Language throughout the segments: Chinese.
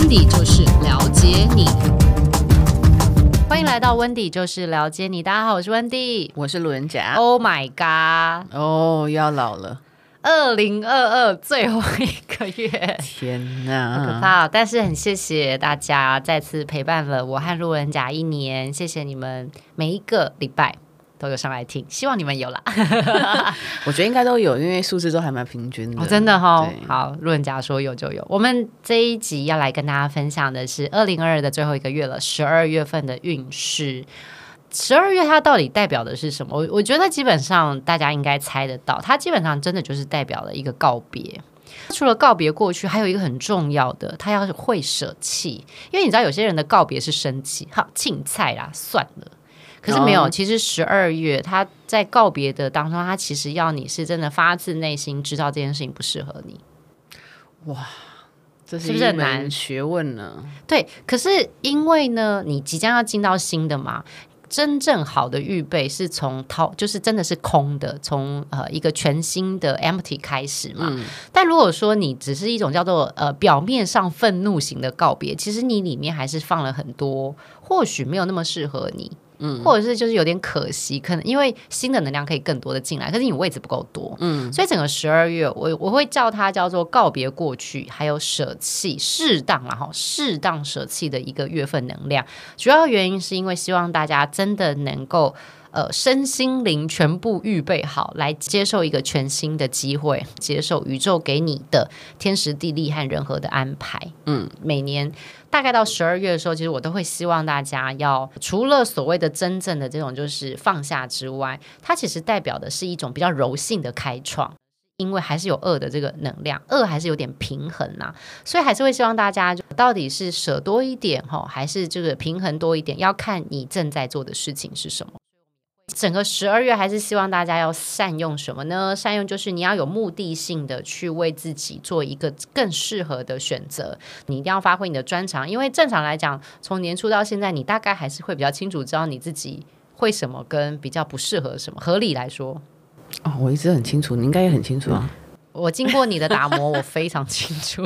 温迪就是了解你，欢迎来到温迪就是了解你。大家好，我是温迪，我是路人甲。Oh my god！哦，又要老了，二零二二最后一个月，天哪，好可怕！但是很谢谢大家再次陪伴了我和路人甲一年，谢谢你们每一个礼拜。都有上来听，希望你们有啦。我觉得应该都有，因为数字都还蛮平均的。哦，真的哈、哦。好，路人甲说有就有。我们这一集要来跟大家分享的是二零二二的最后一个月了，十二月份的运势。十二月它到底代表的是什么？我我觉得基本上大家应该猜得到，它基本上真的就是代表了一个告别。除了告别过去，还有一个很重要的，他要会舍弃。因为你知道，有些人的告别是生气，好，青菜啦，算了。可是没有，其实十二月他在告别的当中，他其实要你是真的发自内心知道这件事情不适合你。哇，这是不是很难学问呢？对，可是因为呢，你即将要进到新的嘛，真正好的预备是从掏，就是真的是空的，从呃一个全新的 empty 开始嘛。嗯。但如果说你只是一种叫做呃表面上愤怒型的告别，其实你里面还是放了很多，或许没有那么适合你。嗯，或者是就是有点可惜，可能因为新的能量可以更多的进来，可是你位置不够多，嗯，所以整个十二月，我我会叫它叫做告别过去，还有舍弃适当啊哈，适当舍弃的一个月份能量。主要原因是因为希望大家真的能够。呃，身心灵全部预备好，来接受一个全新的机会，接受宇宙给你的天时地利和人和的安排。嗯，每年大概到十二月的时候，其实我都会希望大家要除了所谓的真正的这种就是放下之外，它其实代表的是一种比较柔性的开创，因为还是有恶的这个能量，恶还是有点平衡呐、啊，所以还是会希望大家就到底是舍多一点哈，还是这个平衡多一点，要看你正在做的事情是什么。整个十二月还是希望大家要善用什么呢？善用就是你要有目的性的去为自己做一个更适合的选择。你一定要发挥你的专长，因为正常来讲，从年初到现在，你大概还是会比较清楚知道你自己会什么跟比较不适合什么。合理来说，哦，我一直很清楚，你应该也很清楚啊。我经过你的打磨，我非常清楚。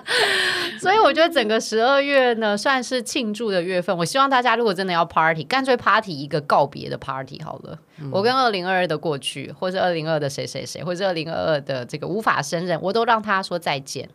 所以我觉得整个十二月呢，算是庆祝的月份。我希望大家如果真的要 party，干脆 party 一个告别的 party 好了。嗯、我跟二零二二的过去，或是二零二二的谁谁谁，或是二零二二的这个无法胜任，我都让他说再见。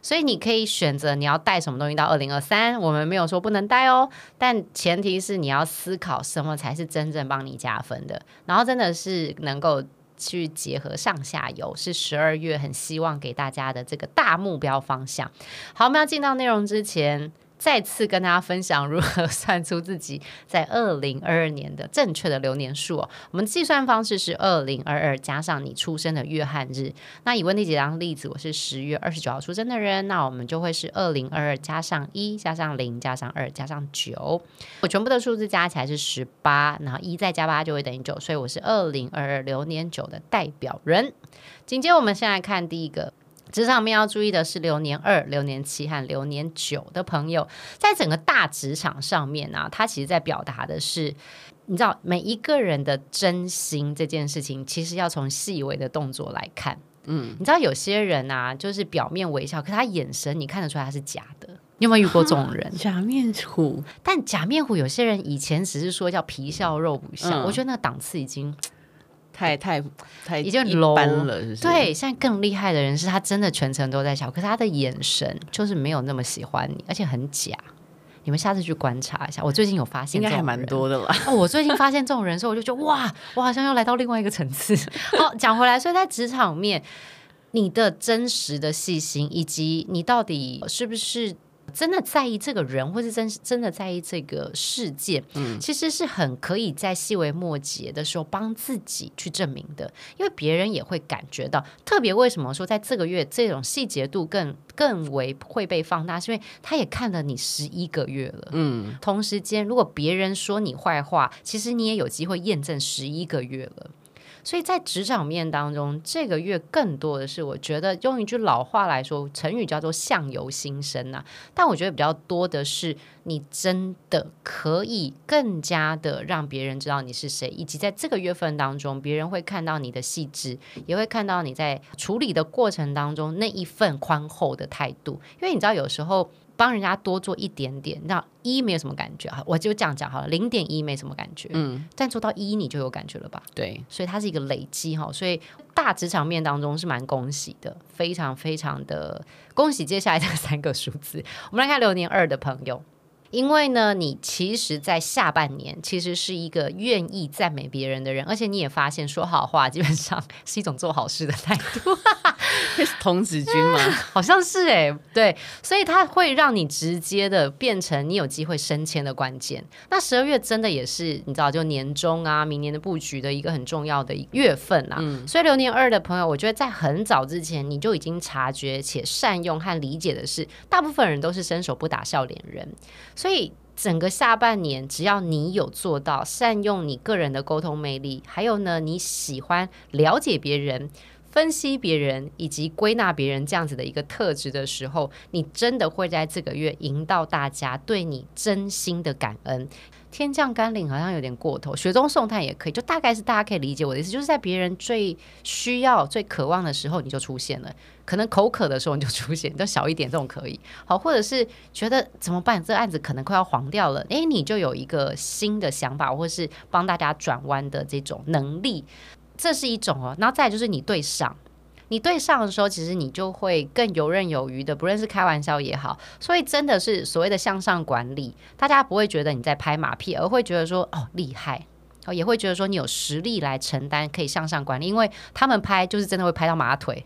所以你可以选择你要带什么东西到二零二三，我们没有说不能带哦，但前提是你要思考什么才是真正帮你加分的，然后真的是能够。去结合上下游，是十二月很希望给大家的这个大目标方向。好，我们要进到内容之前。再次跟大家分享如何算出自己在二零二二年的正确的流年数哦。我们计算方式是二零二二加上你出生的月和日。那以问题姐当例子，我是十月二十九号出生的人，那我们就会是二零二二加上一加上零加上二加上九。我全部的数字加起来是十八，然后一再加八就会等于九，所以我是二零二二流年九的代表人。紧接我们先来看第一个。职场面要注意的是流年二、流年七和流年九的朋友，在整个大职场上面呢、啊，他其实在表达的是，你知道每一个人的真心这件事情，其实要从细微的动作来看。嗯，你知道有些人啊，就是表面微笑，可他眼神你看得出来他是假的。你有没有遇过这种人？假面虎，但假面虎有些人以前只是说叫皮笑肉不笑，嗯、我觉得那个档次已经。太太太已经 low 了是不是，对，现在更厉害的人是他真的全程都在笑，可是他的眼神就是没有那么喜欢你，而且很假。你们下次去观察一下。我最近有发现，应该还蛮多的啦。哦，我最近发现这种人的时候，我就觉得哇，我好像要来到另外一个层次。好，讲回来，所以在职场面，你的真实的细心，以及你到底是不是？真的在意这个人，或是真真的在意这个事件，嗯，其实是很可以在细微末节的时候帮自己去证明的，因为别人也会感觉到。特别为什么说在这个月这种细节度更更为会被放大，是因为他也看了你十一个月了，嗯，同时间如果别人说你坏话，其实你也有机会验证十一个月了。所以在职场面当中，这个月更多的是，我觉得用一句老话来说，成语叫做“相由心生”呐。但我觉得比较多的是，你真的可以更加的让别人知道你是谁，以及在这个月份当中，别人会看到你的细致，也会看到你在处理的过程当中那一份宽厚的态度。因为你知道，有时候。帮人家多做一点点，那一没有什么感觉，我就这样讲好了，零点一没什么感觉，嗯，但做到一你就有感觉了吧？对，所以它是一个累积哈，所以大职场面当中是蛮恭喜的，非常非常的恭喜。接下来这三个数字，我们来看流年二的朋友。因为呢，你其实，在下半年其实是一个愿意赞美别人的人，而且你也发现说好话基本上是一种做好事的态度。童子军吗？好像是哎、欸，对，所以它会让你直接的变成你有机会升迁的关键。那十二月真的也是你知道，就年终啊，明年的布局的一个很重要的月份啊。嗯、所以流年二的朋友，我觉得在很早之前你就已经察觉且善用和理解的是，大部分人都是伸手不打笑脸人。所以整个下半年，只要你有做到善用你个人的沟通魅力，还有呢，你喜欢了解别人、分析别人以及归纳别人这样子的一个特质的时候，你真的会在这个月赢到大家对你真心的感恩。天降甘霖好像有点过头，雪中送炭也可以，就大概是大家可以理解我的意思，就是在别人最需要、最渴望的时候你就出现了，可能口渴的时候你就出现，就小一点这种可以好，或者是觉得怎么办，这个案子可能快要黄掉了，诶，你就有一个新的想法，或是帮大家转弯的这种能力，这是一种哦，然后再就是你对上。你对上的时候，其实你就会更游刃有余的，不论是开玩笑也好，所以真的是所谓的向上管理，大家不会觉得你在拍马屁，而会觉得说哦厉害，哦也会觉得说你有实力来承担，可以向上管理，因为他们拍就是真的会拍到马腿，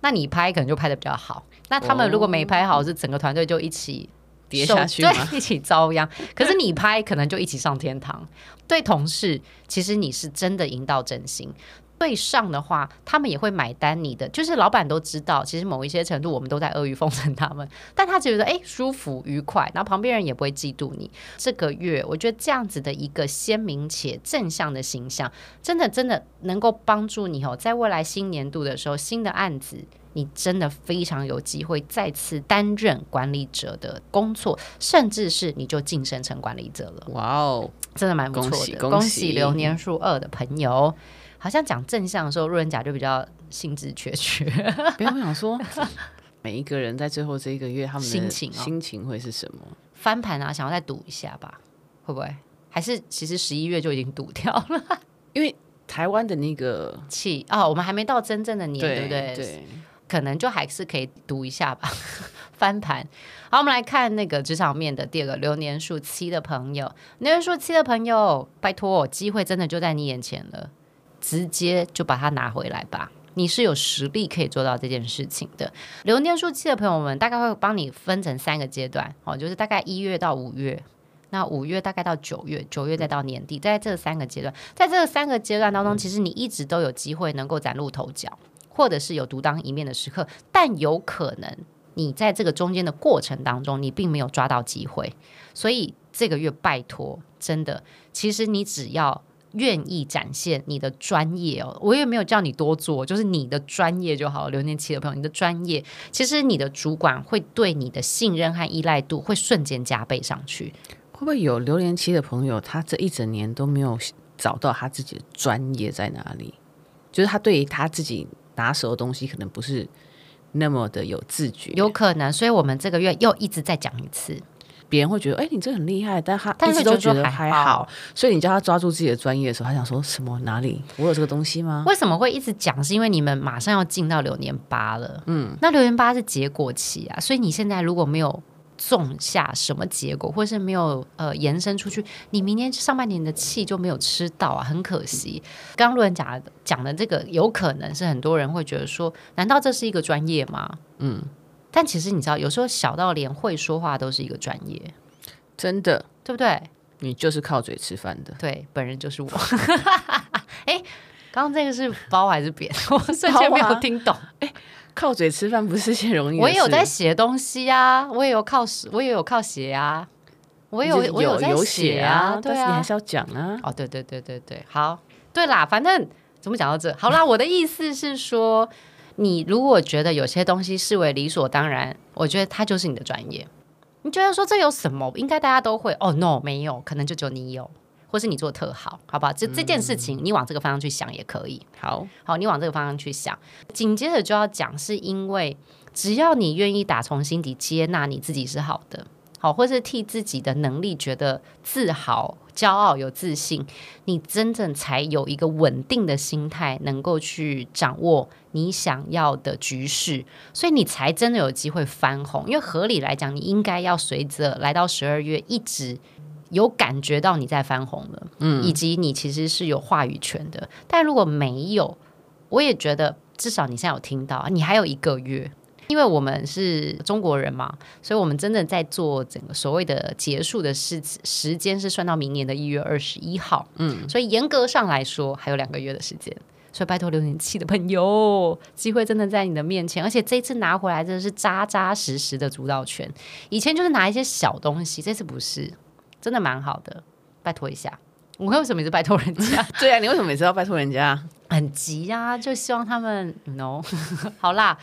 那你拍可能就拍的比较好，那他们如果没拍好，是整个团队就一起跌下去，对，一起遭殃。可是你拍可能就一起上天堂。对同事，其实你是真的赢到真心。对上的话，他们也会买单你的，就是老板都知道，其实某一些程度我们都在阿谀奉承他们，但他觉得哎舒服愉快，然后旁边人也不会嫉妒你。这个月我觉得这样子的一个鲜明且正向的形象，真的真的能够帮助你哦，在未来新年度的时候，新的案子你真的非常有机会再次担任管理者的工作，甚至是你就晋升成管理者了。哇哦，真的蛮不错的，恭喜，恭喜，恭喜流年数二的朋友。好像讲正向的时候，路人甲就比较兴致缺缺。不要想说，每一个人在最后这一个月，他们的心情心情会是什么？翻盘啊，想要再赌一下吧？会不会？还是其实十一月就已经赌掉了？因为台湾的那个气哦，我们还没到真正的年，对，对不对？对，可能就还是可以赌一下吧。翻盘。好，我们来看那个职场面的第二个流年数七的朋友，流年数七的朋友，拜托，机会真的就在你眼前了。直接就把它拿回来吧，你是有实力可以做到这件事情的。流年数期的朋友们，大概会帮你分成三个阶段，哦，就是大概一月到五月，那五月大概到九月，九月再到年底，在这三个阶段，在这三个阶段当中，其实你一直都有机会能够崭露头角，或者是有独当一面的时刻，但有可能你在这个中间的过程当中，你并没有抓到机会，所以这个月拜托，真的，其实你只要。愿意展现你的专业哦，我也没有叫你多做，就是你的专业就好。流年期的朋友，你的专业，其实你的主管会对你的信任和依赖度会瞬间加倍上去。会不会有流年期的朋友，他这一整年都没有找到他自己的专业在哪里？就是他对于他自己拿手的东西，可能不是那么的有自觉，有可能。所以我们这个月又一直在讲一次。别人会觉得，哎、欸，你这很厉害，但他一直都觉得还好，所以你叫他抓住自己的专业的时候，他想说什么？哪里？我有这个东西吗？为什么会一直讲？是因为你们马上要进到流年八了，嗯，那流年八是结果期啊，所以你现在如果没有种下什么结果，或是没有呃延伸出去，你明年上半年的气就没有吃到啊，很可惜。刚刚路人甲讲的这个，有可能是很多人会觉得说，难道这是一个专业吗？嗯。但其实你知道，有时候小到连会说话都是一个专业，真的，对不对？你就是靠嘴吃饭的，对，本人就是我。哎，刚刚这个是包还是扁？我瞬间没有听懂。哎、啊，靠嘴吃饭不是件容易。我也有在写东西啊，我也有靠我也有靠写啊，我有我有有写啊，对啊，但是你还是要讲啊。哦，对对对对对，好，对啦，反正。怎么讲到这？好啦，我的意思是说，你如果觉得有些东西视为理所当然，我觉得它就是你的专业。你觉得说这有什么？应该大家都会。哦，no，没有，可能就只有你有，或是你做得特好，好不好？这这件事情，你往这个方向去想也可以。好好，你往这个方向去想。紧接着就要讲，是因为只要你愿意打从心底接纳你自己是好的。好，或是替自己的能力觉得自豪、骄傲、有自信，你真正才有一个稳定的心态，能够去掌握你想要的局势，所以你才真的有机会翻红。因为合理来讲，你应该要随着来到十二月，一直有感觉到你在翻红了，嗯，以及你其实是有话语权的。但如果没有，我也觉得至少你现在有听到，你还有一个月。因为我们是中国人嘛，所以我们真的在做整个所谓的结束的时时间是算到明年的一月二十一号，嗯，所以严格上来说还有两个月的时间，所以拜托六年期的朋友，机会真的在你的面前，而且这次拿回来真的是扎扎实实的主导权，以前就是拿一些小东西，这次不是，真的蛮好的，拜托一下，我为什么每次拜托人家？对啊，你为什么每次要拜托人家？很急啊，就希望他们 no 好啦。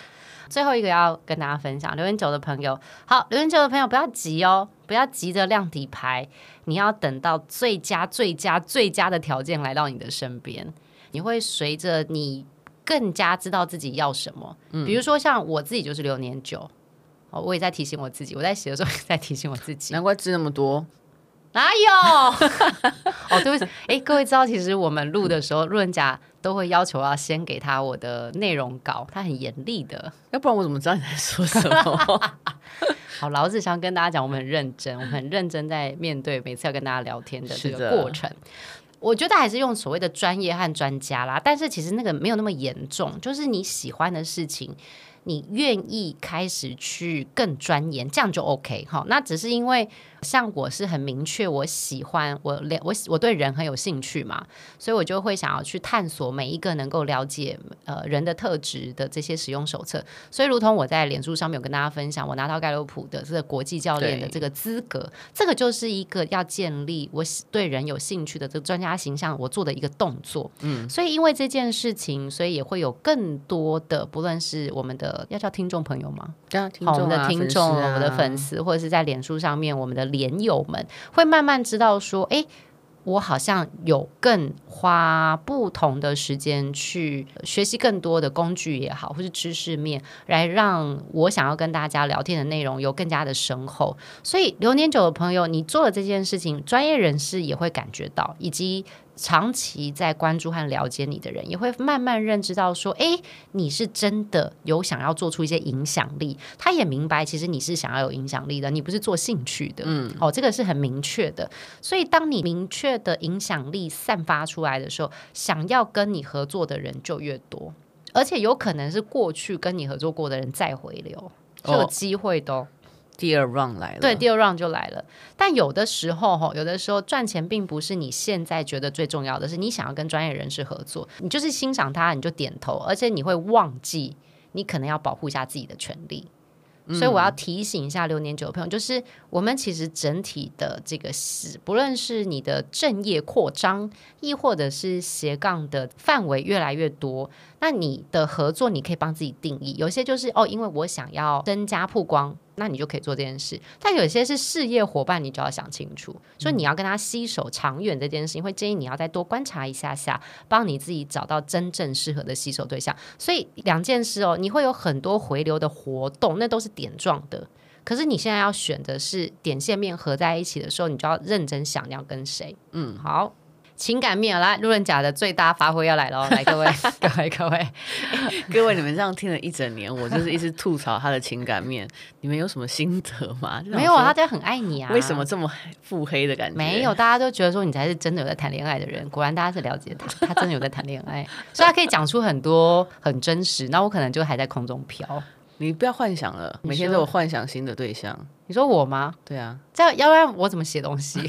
最后一个要跟大家分享，留言久的朋友，好，留言久的朋友不要急哦，不要急着亮底牌，你要等到最佳、最佳、最佳的条件来到你的身边，你会随着你更加知道自己要什么。嗯，比如说像我自己就是流年九，哦，我也在提醒我自己，我在写的时候也在提醒我自己，难怪字那么多。哪有？哦，对不起，哎，各位知道，其实我们录的时候，路人甲都会要求要先给他我的内容稿，他很严厉的，要不然我怎么知道你在说什么？好，老子想跟大家讲，我们很认真，我们很认真在面对每次要跟大家聊天的这个过程。我觉得还是用所谓的专业和专家啦，但是其实那个没有那么严重，就是你喜欢的事情。你愿意开始去更钻研，这样就 OK 哈。那只是因为像我是很明确，我喜欢我了我我对人很有兴趣嘛，所以我就会想要去探索每一个能够了解呃人的特质的这些使用手册。所以，如同我在脸书上面有跟大家分享，我拿到盖洛普的这个国际教练的这个资格，这个就是一个要建立我对人有兴趣的这个专家形象，我做的一个动作。嗯，所以因为这件事情，所以也会有更多的不论是我们的。要叫听众朋友吗？对啊，听众啊，好，我们的听众、啊、我们的粉丝，或者是在脸书上面，我们的连友们会慢慢知道说，哎。我好像有更花不同的时间去学习更多的工具也好，或是知识面，来让我想要跟大家聊天的内容有更加的深厚。所以流年久的朋友，你做了这件事情，专业人士也会感觉到，以及长期在关注和了解你的人，也会慢慢认知到说，哎，你是真的有想要做出一些影响力。他也明白，其实你是想要有影响力的，你不是做兴趣的。嗯，哦，这个是很明确的。所以当你明确的影响力散发出来的时候，想要跟你合作的人就越多，而且有可能是过去跟你合作过的人再回流，就有机会都、哦、第二 round 来了。对，第二 round 就来了。但有的时候哈，有的时候赚钱并不是你现在觉得最重要的，是你想要跟专业人士合作，你就是欣赏他，你就点头，而且你会忘记你可能要保护一下自己的权利。所以我要提醒一下六年九的朋友，就是我们其实整体的这个是，不论是你的正业扩张，亦或者是斜杠的范围越来越多。那你的合作，你可以帮自己定义。有些就是哦，因为我想要增加曝光，那你就可以做这件事。但有些是事业伙伴，你就要想清楚，所以你要跟他携手长远这件事情，会建议你要再多观察一下下，帮你自己找到真正适合的携手对象。所以两件事哦，你会有很多回流的活动，那都是点状的。可是你现在要选的是点线面合在一起的时候，你就要认真想你要跟谁。嗯，好。情感面来，路人甲的最大发挥要来了，来 各位，各位，各位，各位，你们这样听了一整年，我就是一直吐槽他的情感面，你们有什么心得吗？没有，他真的很爱你啊。为什么这么腹黑的感觉？没有，大家都觉得说你才是真的有在谈恋爱的人。果然，大家是了解他，他真的有在谈恋爱，所以他可以讲出很多很真实。那我可能就还在空中飘。你不要幻想了，每天都有幻想新的对象。你说我吗？对啊，这样要不然我怎么写东西？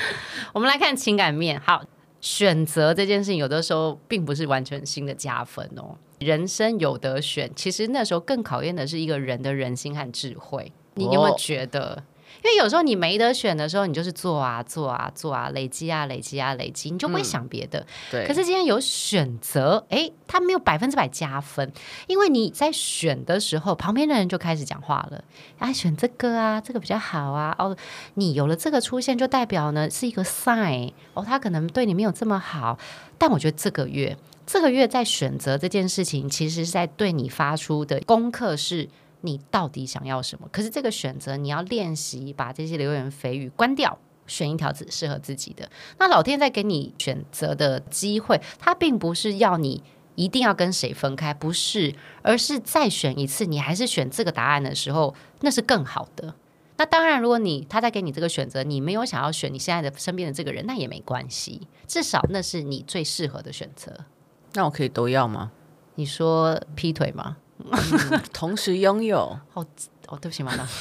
我们来看情感面，好，选择这件事情，有的时候并不是完全新的加分哦。人生有得选，其实那时候更考验的是一个人的人心和智慧。你有没有觉得？因为有时候你没得选的时候，你就是做啊做啊做啊，累积啊累积啊累积，你就不会想别的。嗯、对。可是今天有选择，哎，他没有百分之百加分，因为你在选的时候，旁边的人就开始讲话了。啊，选这个啊，这个比较好啊。哦，你有了这个出现，就代表呢是一个 sign。哦，他可能对你没有这么好。但我觉得这个月，这个月在选择这件事情，其实是在对你发出的功课是。你到底想要什么？可是这个选择，你要练习把这些流言蜚语关掉，选一条适合自己的。那老天在给你选择的机会，他并不是要你一定要跟谁分开，不是，而是再选一次，你还是选这个答案的时候，那是更好的。那当然，如果你他在给你这个选择，你没有想要选你现在的身边的这个人，那也没关系，至少那是你最适合的选择。那我可以都要吗？你说劈腿吗？嗯、同时拥有，哦哦，对不起，妈妈。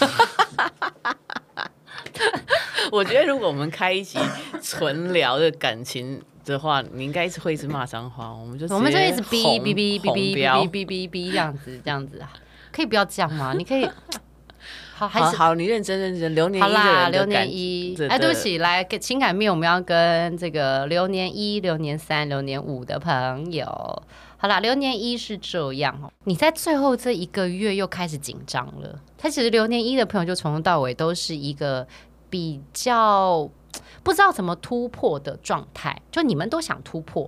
我觉得如果我们开一集纯聊的感情的话，你应该一直会一直骂脏话，我们就我们就一直哔哔哔哔哔哔哔哔哔这样子，这样子啊，可以不要这样吗？你可以，好，还是好，你认真认真。流年一，好啦，流年一，哎，对不起，来给情感面，我们要跟这个流年一、流年三、流年五的朋友。好啦，流年一是这样哦，你在最后这一个月又开始紧张了。他其实流年一的朋友就从头到尾都是一个比较不知道怎么突破的状态，就你们都想突破。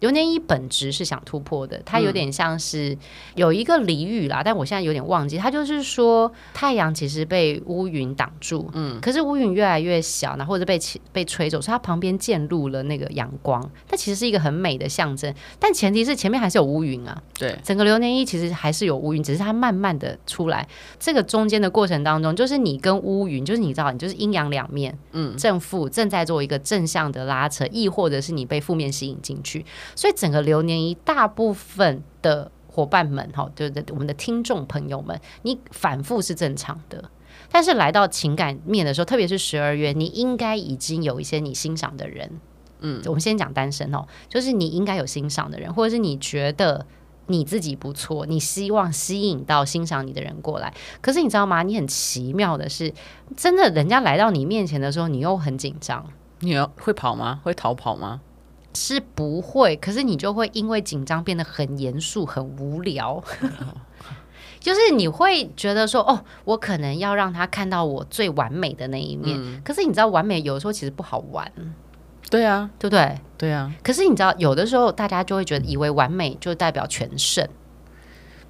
流年一本质是想突破的，它有点像是有一个俚语啦，但我现在有点忘记。它就是说，太阳其实被乌云挡住，嗯，可是乌云越来越小，然后或者被被吹走，所以它旁边渐入了那个阳光。它其实是一个很美的象征，但前提是前面还是有乌云啊。对，整个流年一其实还是有乌云，只是它慢慢的出来。这个中间的过程当中，就是你跟乌云，就是你知道，你就是阴阳两面，嗯，正负正在做一个正向的拉扯，亦或者是你被负面吸引进去。所以整个流年一大部分的伙伴们，哈，就是我们的听众朋友们，你反复是正常的，但是来到情感面的时候，特别是十二月，你应该已经有一些你欣赏的人，嗯，我们先讲单身哦，就是你应该有欣赏的人，或者是你觉得你自己不错，你希望吸引到欣赏你的人过来。可是你知道吗？你很奇妙的是，真的，人家来到你面前的时候，你又很紧张，你要会跑吗？会逃跑吗？是不会，可是你就会因为紧张变得很严肃、很无聊。就是你会觉得说，哦，我可能要让他看到我最完美的那一面。嗯、可是你知道，完美有的时候其实不好玩。对啊，对不对？对啊。可是你知道，有的时候大家就会觉得，以为完美就代表全胜。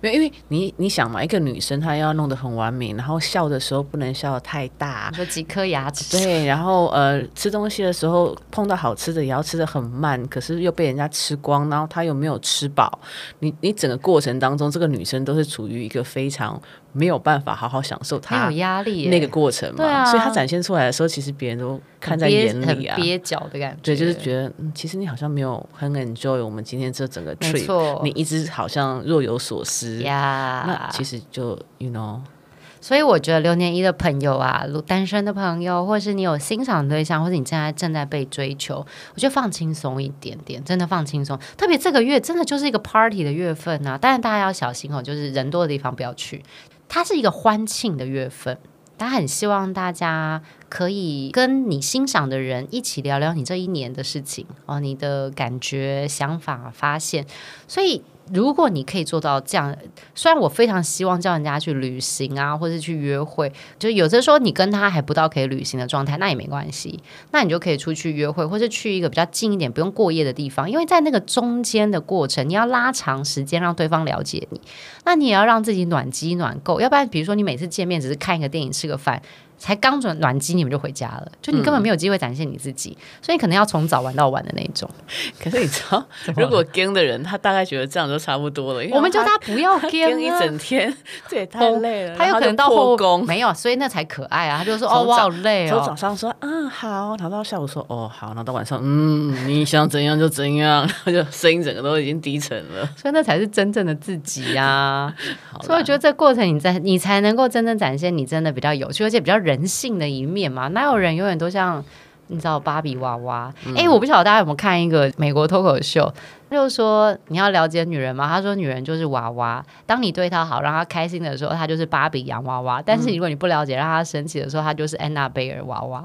没有，因为你你想嘛，一个女生她要弄得很完美，然后笑的时候不能笑得太大，有几颗牙齿。对，然后呃，吃东西的时候碰到好吃的也要吃的很慢，可是又被人家吃光，然后她又没有吃饱。你你整个过程当中，这个女生都是处于一个非常。没有办法好好享受他有压力那个过程嘛，啊、所以他展现出来的时候，其实别人都看在眼里啊，很蹩脚的感觉。对，就是觉得，嗯，其实你好像没有很 enjoy 我们今天这整个 trip，你一直好像若有所思呀。Yeah. 那其实就 you know，所以我觉得流年一的朋友啊，单身的朋友，或是你有欣赏对象，或者你现在正在被追求，我觉得放轻松一点点，真的放轻松。特别这个月真的就是一个 party 的月份啊，当然大家要小心哦，就是人多的地方不要去。它是一个欢庆的月份，他很希望大家可以跟你欣赏的人一起聊聊你这一年的事情哦，你的感觉、想法、发现，所以。如果你可以做到这样，虽然我非常希望叫人家去旅行啊，或者去约会，就有的时候你跟他还不到可以旅行的状态，那也没关系，那你就可以出去约会，或者去一个比较近一点、不用过夜的地方，因为在那个中间的过程，你要拉长时间让对方了解你，那你也要让自己暖机暖够，要不然比如说你每次见面只是看一个电影、吃个饭。才刚转暖机，你们就回家了，就你根本没有机会展现你自己，嗯、所以你可能要从早玩到晚的那种。可是你知道，如果跟的人，他大概觉得这样就差不多了。因为我们叫他不要跟、啊、一整天，这也太累了。他有可能到后宫没有，所以那才可爱啊。他就说：“哦，我好累哦。”从早上说：“嗯，好。”然后到下午说：“哦，好。”然后到晚上：“嗯，你想怎样就怎样。”然后就声音整个都已经低沉了。所以那才是真正的自己呀、啊。所以我觉得这过程，你在你才能够真正展现你真的比较有趣，而且比较人性的一面。嘛，哪有人永远都像你知道芭比娃娃？哎、嗯，我不晓得大家有没有看一个美国脱口秀，就是说你要了解女人吗？他说女人就是娃娃，当你对她好，让她开心的时候，她就是芭比洋娃娃；但是如果你不了解，让她生气的时候，她就是安娜贝尔娃娃，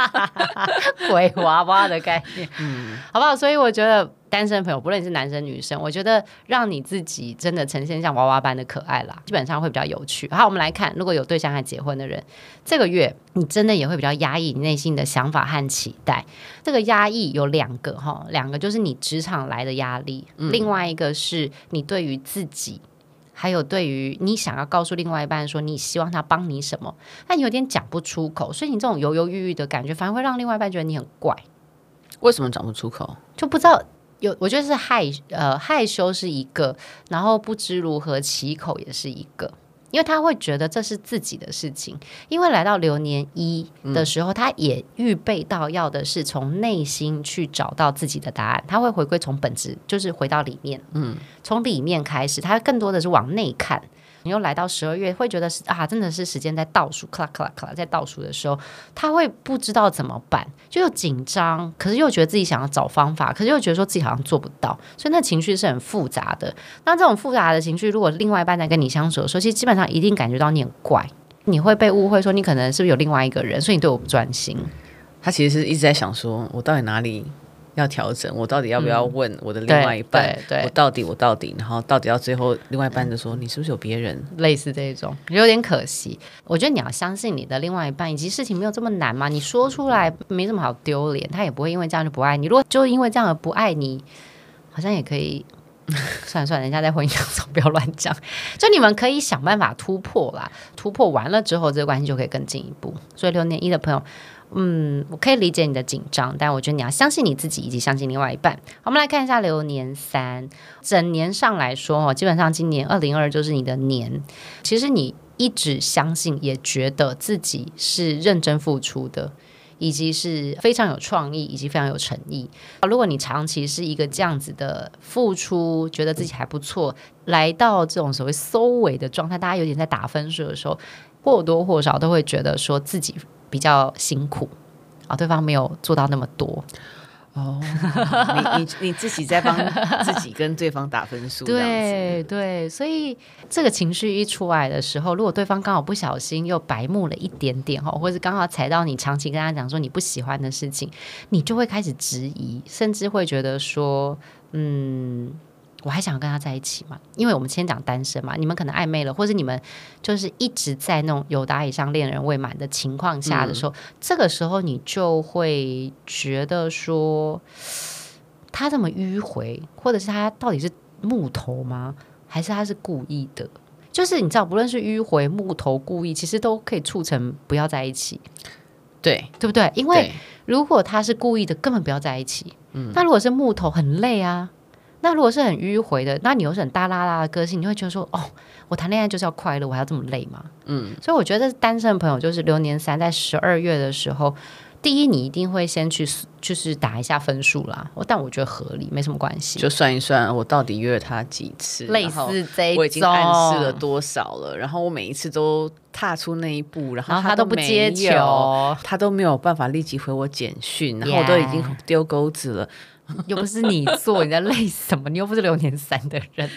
鬼娃娃的概念，嗯，好不好？所以我觉得。单身朋友，不论你是男生女生，我觉得让你自己真的呈现像娃娃般的可爱啦，基本上会比较有趣。好，我们来看，如果有对象还结婚的人，这个月你真的也会比较压抑你内心的想法和期待。这个压抑有两个哈，两个就是你职场来的压力，嗯，另外一个是你对于自己，还有对于你想要告诉另外一半说你希望他帮你什么，但你有点讲不出口，所以你这种犹犹豫豫的感觉，反而会让另外一半觉得你很怪。为什么讲不出口？就不知道。有，我觉得是害呃害羞是一个，然后不知如何启口也是一个，因为他会觉得这是自己的事情，因为来到流年一的时候，嗯、他也预备到要的是从内心去找到自己的答案，他会回归从本质，就是回到里面，嗯，从里面开始，他更多的是往内看。你又来到十二月，会觉得是啊，真的是时间在倒数，咔啦咔啦咔啦，在倒数的时候，他会不知道怎么办，就又紧张，可是又觉得自己想要找方法，可是又觉得说自己好像做不到，所以那情绪是很复杂的。那这种复杂的情绪，如果另外一半在跟你相处的时候，其实基本上一定感觉到你很怪，你会被误会说你可能是不是有另外一个人，所以你对我不专心。他其实是一直在想说，我到底哪里？要调整，我到底要不要问我的另外一半？嗯、对，我到底我到底，然后到底要最后另外一半就说、嗯、你是不是有别人？类似这种，有点可惜。我觉得你要相信你的另外一半，以及事情没有这么难嘛。你说出来没什么好丢脸，他也不会因为这样就不爱你。如果就因为这样而不爱你，好像也可以 算了算了，人家在婚姻当中不要乱讲。就你们可以想办法突破啦，突破完了之后，这个关系就可以更进一步。所以六年一的朋友。嗯，我可以理解你的紧张，但我觉得你要相信你自己，以及相信另外一半。我们来看一下流年三，整年上来说哦，基本上今年二零二二就是你的年。其实你一直相信，也觉得自己是认真付出的，以及是非常有创意，以及非常有诚意。如果你长期是一个这样子的付出，觉得自己还不错，来到这种所谓收尾的状态，大家有点在打分数的时候，或多或少都会觉得说自己。比较辛苦啊，对方没有做到那么多哦。你你你自己在帮自己跟对方打分数，对对，所以这个情绪一出来的时候，如果对方刚好不小心又白目了一点点哈，或者刚好踩到你长期跟他讲说你不喜欢的事情，你就会开始质疑，甚至会觉得说，嗯。我还想跟他在一起嘛？因为我们先讲单身嘛，你们可能暧昧了，或者你们就是一直在那种有达以上恋人未满的情况下的时候，嗯、这个时候你就会觉得说他这么迂回，或者是他到底是木头吗？还是他是故意的？就是你知道，不论是迂回、木头、故意，其实都可以促成不要在一起，对对不对？因为如果他是故意的，根本不要在一起。嗯，那如果是木头，很累啊。那如果是很迂回的，那你又是很大啦啦的个性，你会觉得说，哦，我谈恋爱就是要快乐，我还要这么累吗？嗯，所以我觉得单身的朋友就是流年三，在十二月的时候，第一你一定会先去就是打一下分数啦，但我觉得合理，没什么关系，就算一算我到底约了他几次，类似这一种，我已经暗示了多少了，然后我每一次都踏出那一步，然后他都不接球，他都没有办法立即回我简讯，然后我都已经丢钩子了。又不是你做，你在累什么？你又不是流年三的人，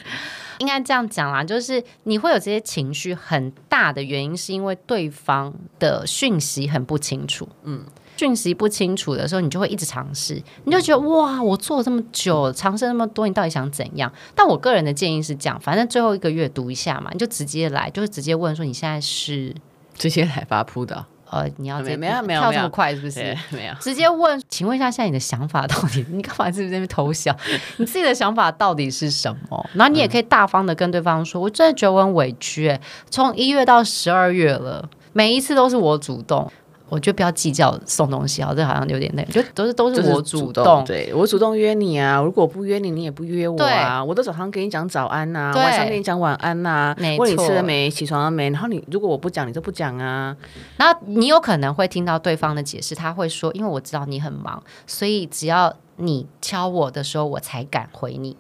应该这样讲啦。就是你会有这些情绪很大的原因，是因为对方的讯息很不清楚。嗯，讯息不清楚的时候，你就会一直尝试，你就觉得哇，我做了这么久，尝试那么多，你到底想怎样？但我个人的建议是这样，反正最后一个月读一下嘛，你就直接来，就是直接问说你现在是直接来发铺的。呃，你要没没有没有跳这么快是不是？没有，直接问，请问一下，现在你的想法到底？你干嘛是不是在那边偷笑？你自己的想法到底是什么？然后你也可以大方的跟对方说，嗯、我真的觉得我很委屈、欸，从一月到十二月了，每一次都是我主动。我就不要计较送东西啊，这好像有点累。就都是都是我主动，对我主动约你啊。如果不约你，你也不约我啊。我都早上跟你讲早安呐、啊，晚上跟你讲晚安呐、啊。问你吃了没，起床了没？然后你如果我不讲，你就不讲啊。然后你有可能会听到对方的解释，他会说：“因为我知道你很忙，所以只要你敲我的时候，我才敢回你。”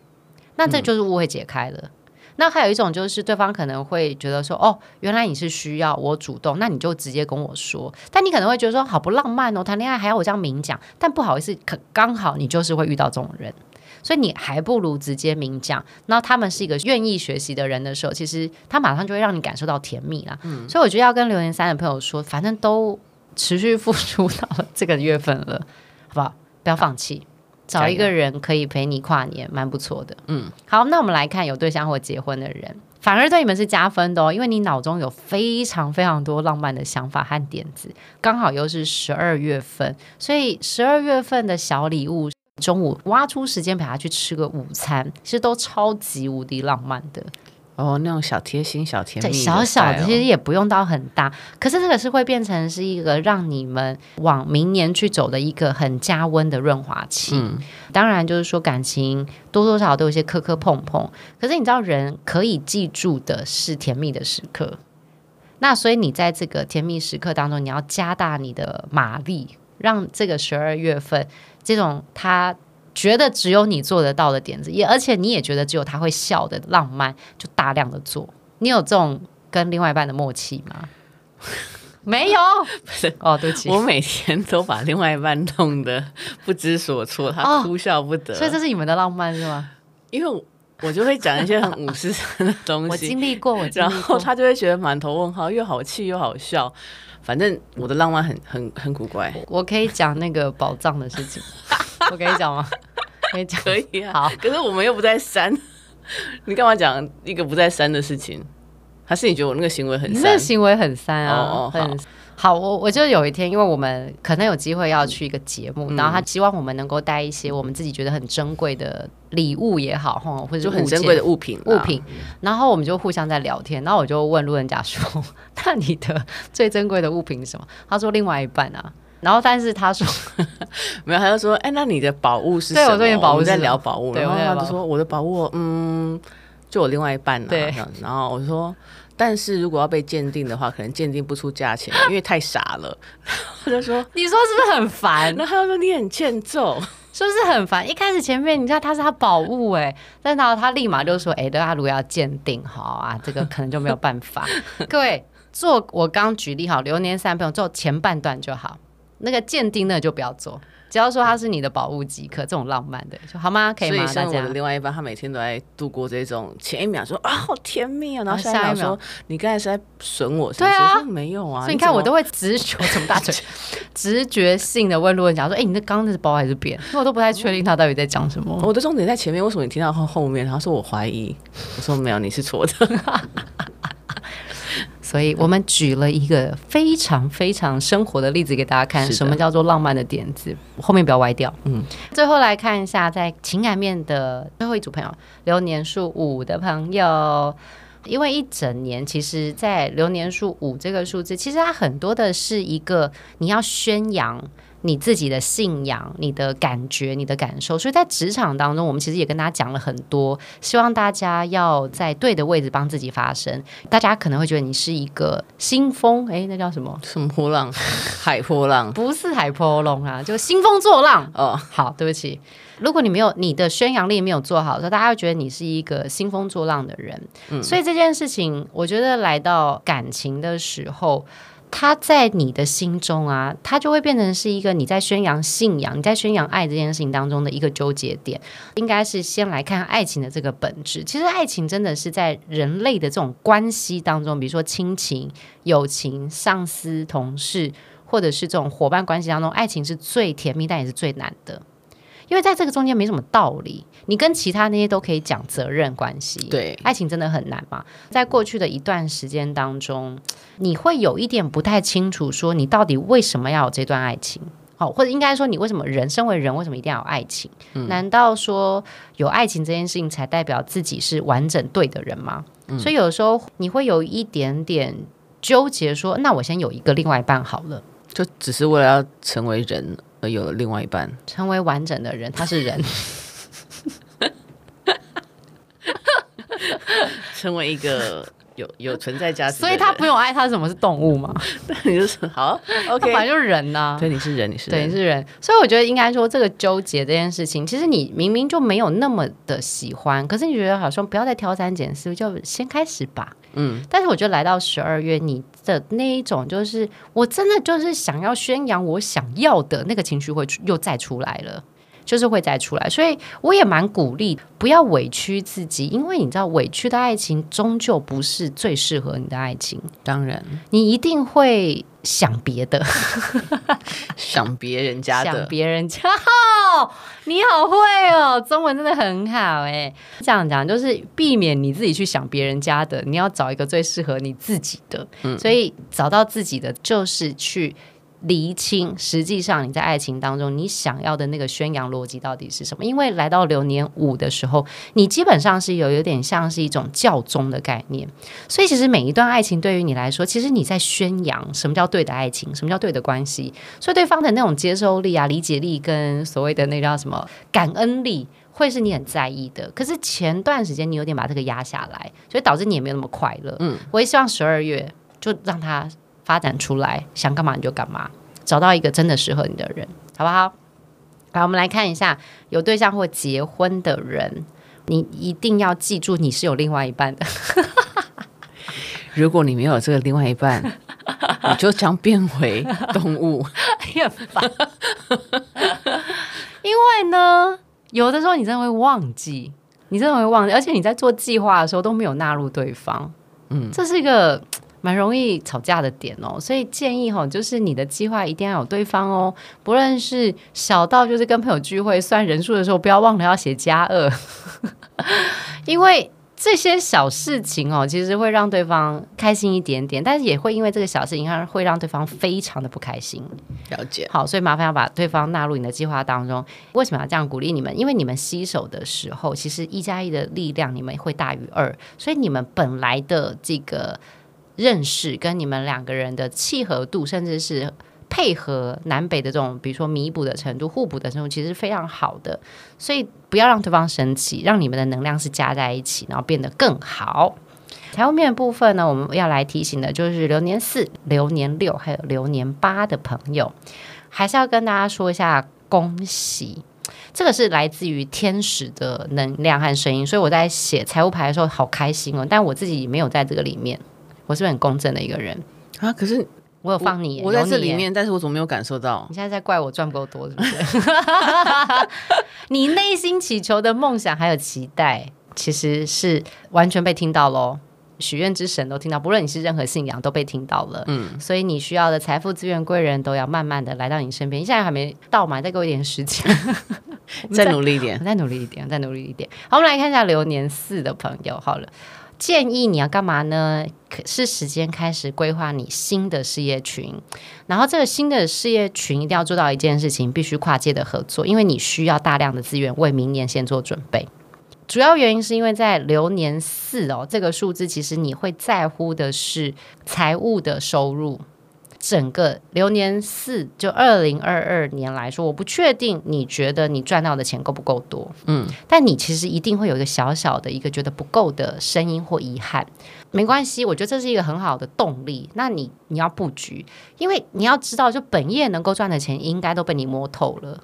那这就是误会解开了。嗯那还有一种就是对方可能会觉得说，哦，原来你是需要我主动，那你就直接跟我说。但你可能会觉得说，好不浪漫哦，谈恋爱还要我这样明讲。但不好意思，可刚好你就是会遇到这种人，所以你还不如直接明讲。那他们是一个愿意学习的人的时候，其实他马上就会让你感受到甜蜜啦。嗯，所以我觉得要跟留言三的朋友说，反正都持续付出到了这个月份了，好不好？不要放弃。找一个人可以陪你跨年，蛮不错的。嗯，好，那我们来看有对象或结婚的人，反而对你们是加分的哦，因为你脑中有非常非常多浪漫的想法和点子，刚好又是十二月份，所以十二月份的小礼物，中午挖出时间陪他去吃个午餐，其实都超级无敌浪漫的。哦，那种小贴心、小甜蜜，对，小小的，其实也不用到很大。可是这个是会变成是一个让你们往明年去走的一个很加温的润滑剂。嗯，当然就是说感情多多少少都有一些磕磕碰碰，可是你知道人可以记住的是甜蜜的时刻。那所以你在这个甜蜜时刻当中，你要加大你的马力，让这个十二月份这种他。觉得只有你做得到的点子，也而且你也觉得只有他会笑的浪漫，就大量的做。你有这种跟另外一半的默契吗？没有，不是哦，对不起，我每天都把另外一半弄得不知所措，他哭笑不得。哦，所以这是你们的浪漫是吗？因为我就会讲一些很五四三的东西，我经历过，我然后他就会觉得满头问号，又好气又好笑。反正我的浪漫很很很古怪。我可以讲那个宝藏的事情。我跟你讲吗？可以讲，可以啊。好，可是我们又不在山，你干嘛讲一个不在山的事情？还是你觉得我那个行为很山？那个行为很山啊，哦哦很。好，我我就有一天，因为我们可能有机会要去一个节目，嗯、然后他希望我们能够带一些我们自己觉得很珍贵的礼物也好，或者就很珍贵的物品物品。然后我们就互相在聊天，然后我就问路人甲说：“ 那你的最珍贵的物品是什么？”他说：“另外一半啊。”然后，但是他说 没有，他就说：“哎，那你的宝物是什么？”对，我说你宝物在聊宝物，然后他就说：“我的宝物，嗯，就我另外一半啊。”对，然后我就说：“但是如果要被鉴定的话，可能鉴定不出价钱，因为太傻了。”他就说：“你说是不是很烦？”然后他就说：“你很欠揍，是不是很烦？”一开始前面你知道他是他宝物哎，但然后他立马就说：“哎，大家如果要鉴定，好啊，这个可能就没有办法。”各位做我刚举例好，流年三朋友做前半段就好。那个鉴定呢，就不要做，只要说他是你的宝物即可。这种浪漫的，就好吗？可以吗？所以，我的另外一半，他每天都在度过这种前一秒说啊，好甜蜜啊，然后下一秒说你刚才是在损我，对啊，没有啊。所以你看，我都会直觉 什么大嘴，直觉性的问路人甲说，哎，你那刚刚那是包还是扁？因为我都不太确定他到底在讲什么。我的重点在前面，为什么你听到后后面？他说我怀疑，我说没有，你是错的。所以我们举了一个非常非常生活的例子给大家看，什么叫做浪漫的点子，后面不要歪掉。嗯，最后来看一下在情感面的最后一组朋友，流年数五的朋友，因为一整年，其实，在流年数五这个数字，其实它很多的是一个你要宣扬。你自己的信仰、你的感觉、你的感受，所以在职场当中，我们其实也跟大家讲了很多，希望大家要在对的位置帮自己发声。大家可能会觉得你是一个新风，哎，那叫什么？什么波浪？海波浪？不是海波浪啊，就兴风作浪。哦，好，对不起，如果你没有你的宣扬力没有做好，那大家会觉得你是一个兴风作浪的人。嗯，所以这件事情，我觉得来到感情的时候。他在你的心中啊，他就会变成是一个你在宣扬信仰、你在宣扬爱这件事情当中的一个纠结点。应该是先来看爱情的这个本质。其实爱情真的是在人类的这种关系当中，比如说亲情、友情、上司、同事，或者是这种伙伴关系当中，爱情是最甜蜜，但也是最难的。因为在这个中间没什么道理，你跟其他那些都可以讲责任关系。对，爱情真的很难嘛。在过去的一段时间当中，你会有一点不太清楚，说你到底为什么要有这段爱情？好，或者应该说你为什么人身为人为什么一定要有爱情？嗯。难道说有爱情这件事情才代表自己是完整对的人吗？嗯。所以有时候你会有一点点纠结，说那我先有一个另外一半好了，就只是为了要成为人。有了另外一半，成为完整的人，他是人，成为一个有有存在价值，所以他不用爱他什么是动物嘛？你就说好，OK，反正就是人呐、啊。对，你是人，你是人，对，你是人。所以我觉得应该说这个纠结这件事情，其实你明明就没有那么的喜欢，可是你觉得好像不要再挑三拣四，就先开始吧。嗯。但是我觉得来到十二月，你的那一种就是我真的就是想要宣扬我想要的那个情绪会又再出来了。就是会再出来，所以我也蛮鼓励，不要委屈自己，因为你知道，委屈的爱情终究不是最适合你的爱情。当然，你一定会想别的，想别人家的，想别人家。哦，你好会哦，中文真的很好哎。这样讲就是避免你自己去想别人家的，你要找一个最适合你自己的。嗯，所以找到自己的就是去。厘清，实际上你在爱情当中，你想要的那个宣扬逻辑到底是什么？因为来到流年五的时候，你基本上是有有点像是一种教宗的概念，所以其实每一段爱情对于你来说，其实你在宣扬什么叫对的爱情，什么叫对的关系，所以对方的那种接受力啊、理解力跟所谓的那叫什么感恩力，会是你很在意的。可是前段时间你有点把这个压下来，所以导致你也没有那么快乐。嗯，我也希望十二月就让他。发展出来，想干嘛你就干嘛，找到一个真的适合你的人，好不好？来，我们来看一下有对象或结婚的人，你一定要记住你是有另外一半的。如果你没有这个另外一半，你就将变回动物。因为呢，有的时候你真的会忘记，你真的会忘记，而且你在做计划的时候都没有纳入对方。嗯，这是一个。蛮容易吵架的点哦，所以建议哈，就是你的计划一定要有对方哦，不论是小到就是跟朋友聚会算人数的时候，不要忘了要写加二，因为这些小事情哦，其实会让对方开心一点点，但是也会因为这个小事情而会让对方非常的不开心。了解，好，所以麻烦要把对方纳入你的计划当中。为什么要这样鼓励你们？因为你们携手的时候，其实一加一的力量你们会大于二，所以你们本来的这个。认识跟你们两个人的契合度，甚至是配合南北的这种，比如说弥补的程度、互补的程度，其实是非常好的。所以不要让对方生气，让你们的能量是加在一起，然后变得更好。财务面的部分呢，我们要来提醒的就是流年四、流年六还有流年八的朋友，还是要跟大家说一下恭喜。这个是来自于天使的能量和声音，所以我在写财务牌的时候好开心哦，但我自己没有在这个里面。我是不是很公正的一个人啊？可是我有放你，我，我在这里面，但是我怎么没有感受到？你现在在怪我赚不够多，是不是？你内心祈求的梦想还有期待，其实是完全被听到喽。许愿之神都听到，不论你是任何信仰，都被听到了。嗯，所以你需要的财富、资源、贵人都要慢慢的来到你身边。你现在还没到嘛？再给我一点时间，再努力一点，再努力一点，再努力一点。好，我们来看一下流年四的朋友。好了。建议你要干嘛呢？可是时间开始规划你新的事业群，然后这个新的事业群一定要做到一件事情，必须跨界的合作，因为你需要大量的资源为明年先做准备。主要原因是因为在流年四哦，这个数字其实你会在乎的是财务的收入。整个流年四，就二零二二年来说，我不确定你觉得你赚到的钱够不够多，嗯，但你其实一定会有一个小小的一个觉得不够的声音或遗憾，没关系，我觉得这是一个很好的动力。那你你要布局，因为你要知道，就本业能够赚的钱，应该都被你摸透了。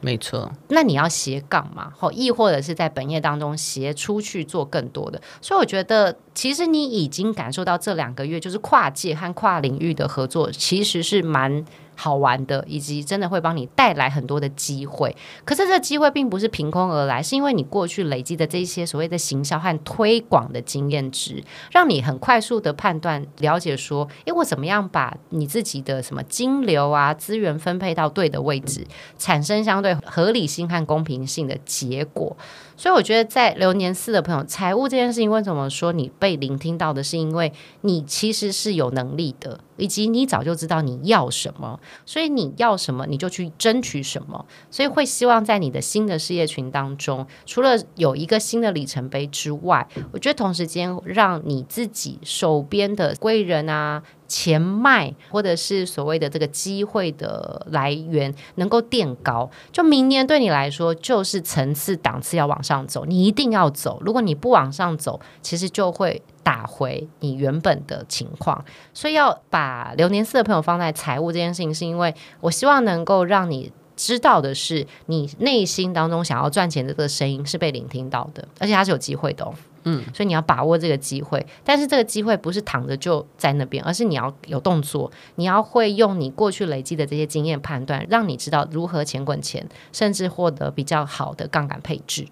没错，那你要斜杠嘛，或亦或者是在本业当中斜出去做更多的，所以我觉得其实你已经感受到这两个月就是跨界和跨领域的合作，其实是蛮。好玩的，以及真的会帮你带来很多的机会。可是这机会并不是凭空而来，是因为你过去累积的这些所谓的行销和推广的经验值，让你很快速的判断了解说，诶，我怎么样把你自己的什么金流啊资源分配到对的位置，产生相对合理性和公平性的结果。所以我觉得，在流年四的朋友，财务这件事情，为什么说你被聆听到的是因为你其实是有能力的，以及你早就知道你要什么，所以你要什么你就去争取什么。所以会希望在你的新的事业群当中，除了有一个新的里程碑之外，我觉得同时间让你自己手边的贵人啊。钱脉或者是所谓的这个机会的来源能够垫高，就明年对你来说就是层次档次要往上走，你一定要走。如果你不往上走，其实就会打回你原本的情况。所以要把流年四的朋友放在财务这件事情，是因为我希望能够让你知道的是，你内心当中想要赚钱的这个声音是被聆听到的，而且它是有机会的哦。嗯，所以你要把握这个机会，但是这个机会不是躺着就在那边，而是你要有动作，你要会用你过去累积的这些经验判断，让你知道如何钱滚钱，甚至获得比较好的杠杆配置。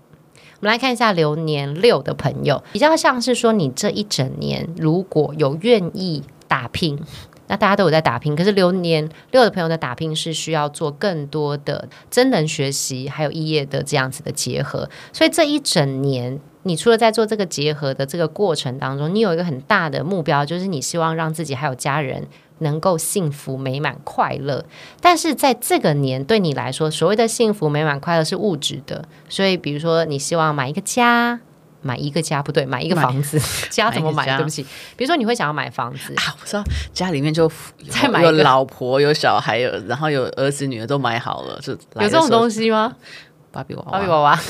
我们来看一下流年六的朋友，比较像是说你这一整年如果有愿意打拼，那大家都有在打拼，可是流年六的朋友的打拼是需要做更多的真人学习，还有异业的这样子的结合，所以这一整年。你除了在做这个结合的这个过程当中，你有一个很大的目标，就是你希望让自己还有家人能够幸福美满快乐。但是在这个年对你来说，所谓的幸福美满快乐是物质的，所以比如说你希望买一个家，买一个家不对，买一个房子，家怎么买？对不起，比如说你会想要买房子啊，我知道家里面就 再买，有老婆有小孩有，然后有儿子女儿都买好了，就有这种东西吗？芭比娃娃，芭比娃娃。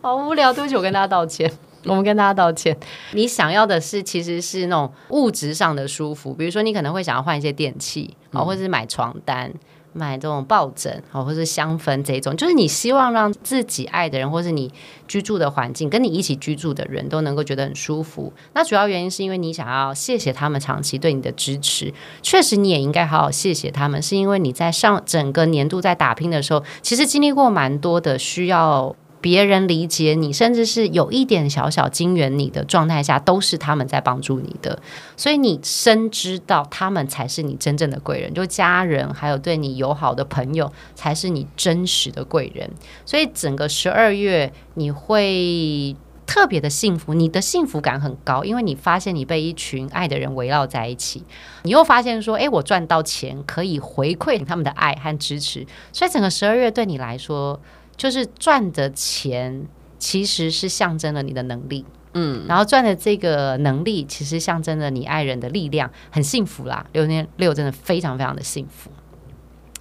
好无聊，对不起，我跟大家道歉。我们跟大家道歉。你想要的是，其实是那种物质上的舒服，比如说你可能会想要换一些电器，啊、嗯，或者是买床单、买这种抱枕，哦，或者是香氛这种，就是你希望让自己爱的人，或是你居住的环境，跟你一起居住的人都能够觉得很舒服。那主要原因是因为你想要谢谢他们长期对你的支持。确实，你也应该好好谢谢他们，是因为你在上整个年度在打拼的时候，其实经历过蛮多的需要。别人理解你，甚至是有一点小小金援你的状态下，都是他们在帮助你的。所以你深知到他们才是你真正的贵人，就家人还有对你友好的朋友才是你真实的贵人。所以整个十二月你会特别的幸福，你的幸福感很高，因为你发现你被一群爱的人围绕在一起，你又发现说，诶，我赚到钱可以回馈他们的爱和支持。所以整个十二月对你来说。就是赚的钱其实是象征了你的能力，嗯，然后赚的这个能力其实象征了你爱人的力量，很幸福啦。流年六真的非常非常的幸福。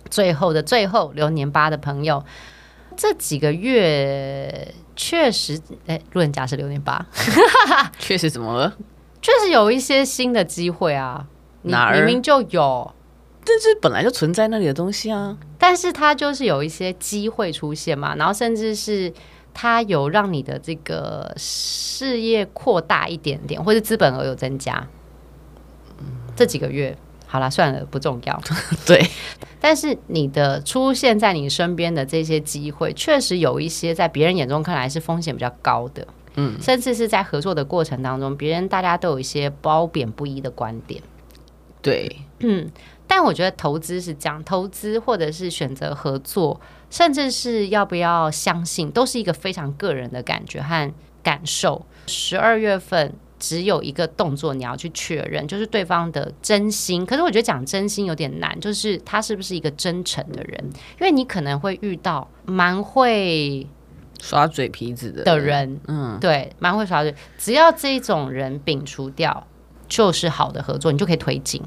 最后的最后，流年八的朋友，这几个月确实，哎，路人甲是流年八，确实怎么了？确实有一些新的机会啊，哪儿？明明就有。这是本来就存在那里的东西啊，但是它就是有一些机会出现嘛，然后甚至是它有让你的这个事业扩大一点点，或者资本额有增加。嗯，这几个月好了，算了，不重要。对，但是你的出现在你身边的这些机会，确实有一些在别人眼中看来是风险比较高的。嗯，甚至是在合作的过程当中，别人大家都有一些褒贬不一的观点。对，嗯。但我觉得投资是这样，投资或者是选择合作，甚至是要不要相信，都是一个非常个人的感觉和感受。十二月份只有一个动作你要去确认，就是对方的真心。可是我觉得讲真心有点难，就是他是不是一个真诚的人？因为你可能会遇到蛮会耍嘴皮子的的人，嗯，对，蛮会耍嘴。只要这种人摒除掉，就是好的合作，你就可以推进。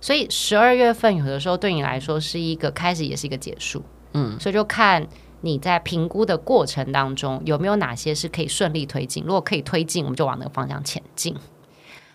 所以十二月份有的时候对你来说是一个开始，也是一个结束。嗯，所以就看你在评估的过程当中有没有哪些是可以顺利推进。如果可以推进，我们就往那个方向前进。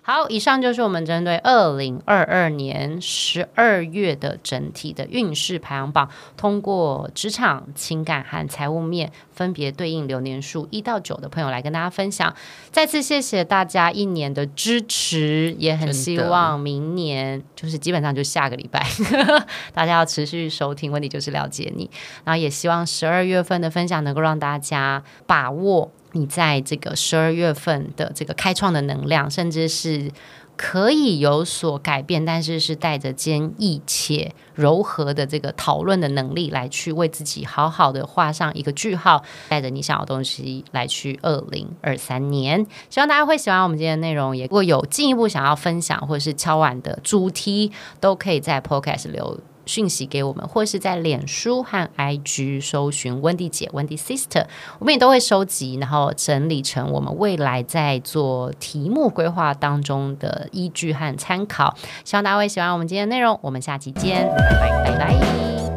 好，以上就是我们针对二零二二年十二月的整体的运势排行榜，通过职场、情感和财务面分别对应流年数一到九的朋友来跟大家分享。再次谢谢大家一年的支持，也很希望明年就是基本上就下个礼拜，大家要持续收听。问题就是了解你，然后也希望十二月份的分享能够让大家把握。你在这个十二月份的这个开创的能量，甚至是可以有所改变，但是是带着坚毅且柔和的这个讨论的能力，来去为自己好好的画上一个句号，带着你想要的东西来去二零二三年。希望大家会喜欢我们今天的内容，也如果有进一步想要分享或者是敲碗的主题，都可以在 Podcast 留讯息给我们，或是在脸书和 IG 搜寻温蒂姐、温蒂 Sister，我们也都会收集，然后整理成我们未来在做题目规划当中的依据和参考。希望大家会喜欢我们今天的内容，我们下期见，拜拜拜拜。